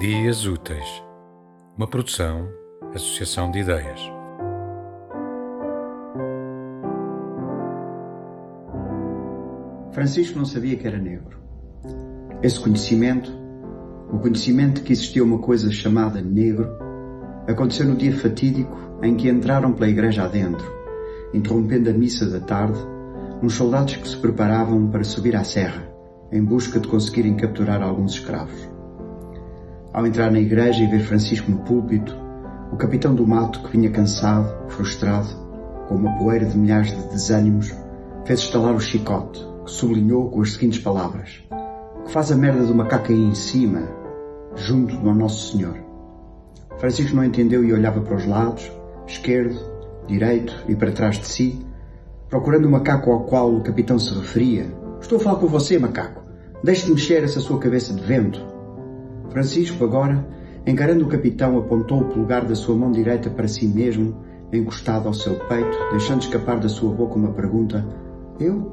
Dias Úteis, uma produção, associação de ideias. Francisco não sabia que era negro. Esse conhecimento, o conhecimento de que existia uma coisa chamada negro, aconteceu no dia fatídico em que entraram pela igreja adentro, interrompendo a missa da tarde, uns soldados que se preparavam para subir à serra, em busca de conseguirem capturar alguns escravos. Ao entrar na igreja e ver Francisco no púlpito, o capitão do mato, que vinha cansado, frustrado, com uma poeira de milhares de desânimos, fez estalar o chicote, que sublinhou com as seguintes palavras: Que faz a merda do macaco aí em cima, junto do Nosso Senhor. Francisco não entendeu e olhava para os lados, esquerdo, direito e para trás de si, procurando o macaco ao qual o capitão se referia. Estou a falar com você, macaco. Deixe de mexer essa sua cabeça de vento. Francisco, agora, encarando o capitão, apontou o polegar da sua mão direita para si mesmo, encostado ao seu peito, deixando escapar da sua boca uma pergunta: Eu?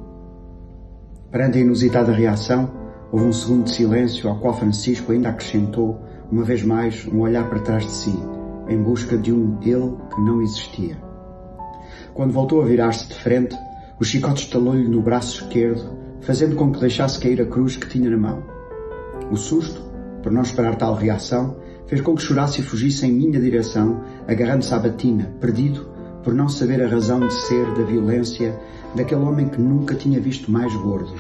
Perante a inusitada reação, houve um segundo de silêncio, ao qual Francisco ainda acrescentou, uma vez mais, um olhar para trás de si, em busca de um ele que não existia. Quando voltou a virar-se de frente, o chicote estalou-lhe no braço esquerdo, fazendo com que deixasse cair a cruz que tinha na mão. O susto, por não esperar tal reação, fez com que chorasse e fugisse em minha direção, agarrando-se à batina, perdido por não saber a razão de ser da violência daquele homem que nunca tinha visto mais gordo.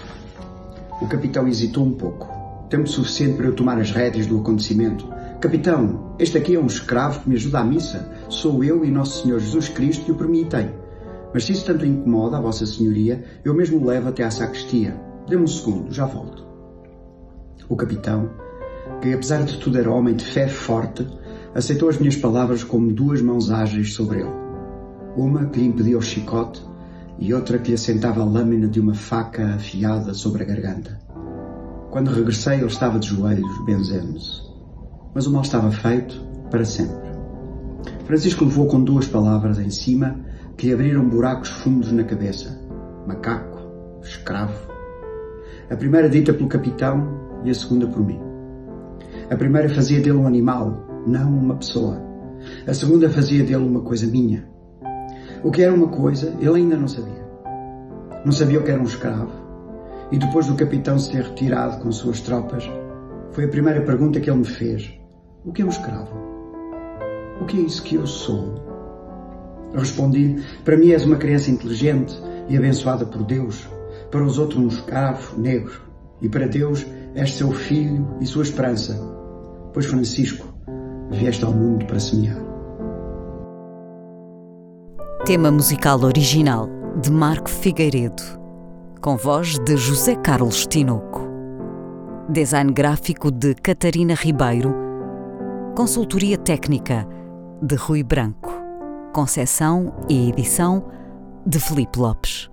O capitão hesitou um pouco. Tempo suficiente para eu tomar as rédeas do acontecimento. Capitão, este aqui é um escravo que me ajuda à missa. Sou eu e Nosso Senhor Jesus Cristo que o permitem. Mas se isso tanto incomoda a Vossa Senhoria, eu mesmo o levo até à sacristia. Dê-me um segundo, já volto. O capitão, que apesar de tudo era homem de fé forte, aceitou as minhas palavras como duas mãos ágeis sobre ele. Uma que lhe impedia o chicote e outra que lhe assentava a lâmina de uma faca afiada sobre a garganta. Quando regressei, ele estava de joelhos, benzendo-se. Mas o mal estava feito para sempre. Francisco levou com duas palavras em cima que lhe abriram buracos fundos na cabeça. Macaco, escravo. A primeira dita pelo capitão e a segunda por mim. A primeira fazia dele um animal, não uma pessoa. A segunda fazia dele uma coisa minha. O que era uma coisa, ele ainda não sabia. Não sabia o que era um escravo. E depois do capitão se ter retirado com suas tropas, foi a primeira pergunta que ele me fez: O que é um escravo? O que é isso que eu sou? Respondi: Para mim és uma criança inteligente e abençoada por Deus. Para os outros, um escravo negro. E para Deus, és seu filho e sua esperança. Pois, Francisco, vieste ao mundo para semear. Tema musical original de Marco Figueiredo, com voz de José Carlos Tinoco. Design gráfico de Catarina Ribeiro. Consultoria técnica de Rui Branco. Concessão e edição de Felipe Lopes.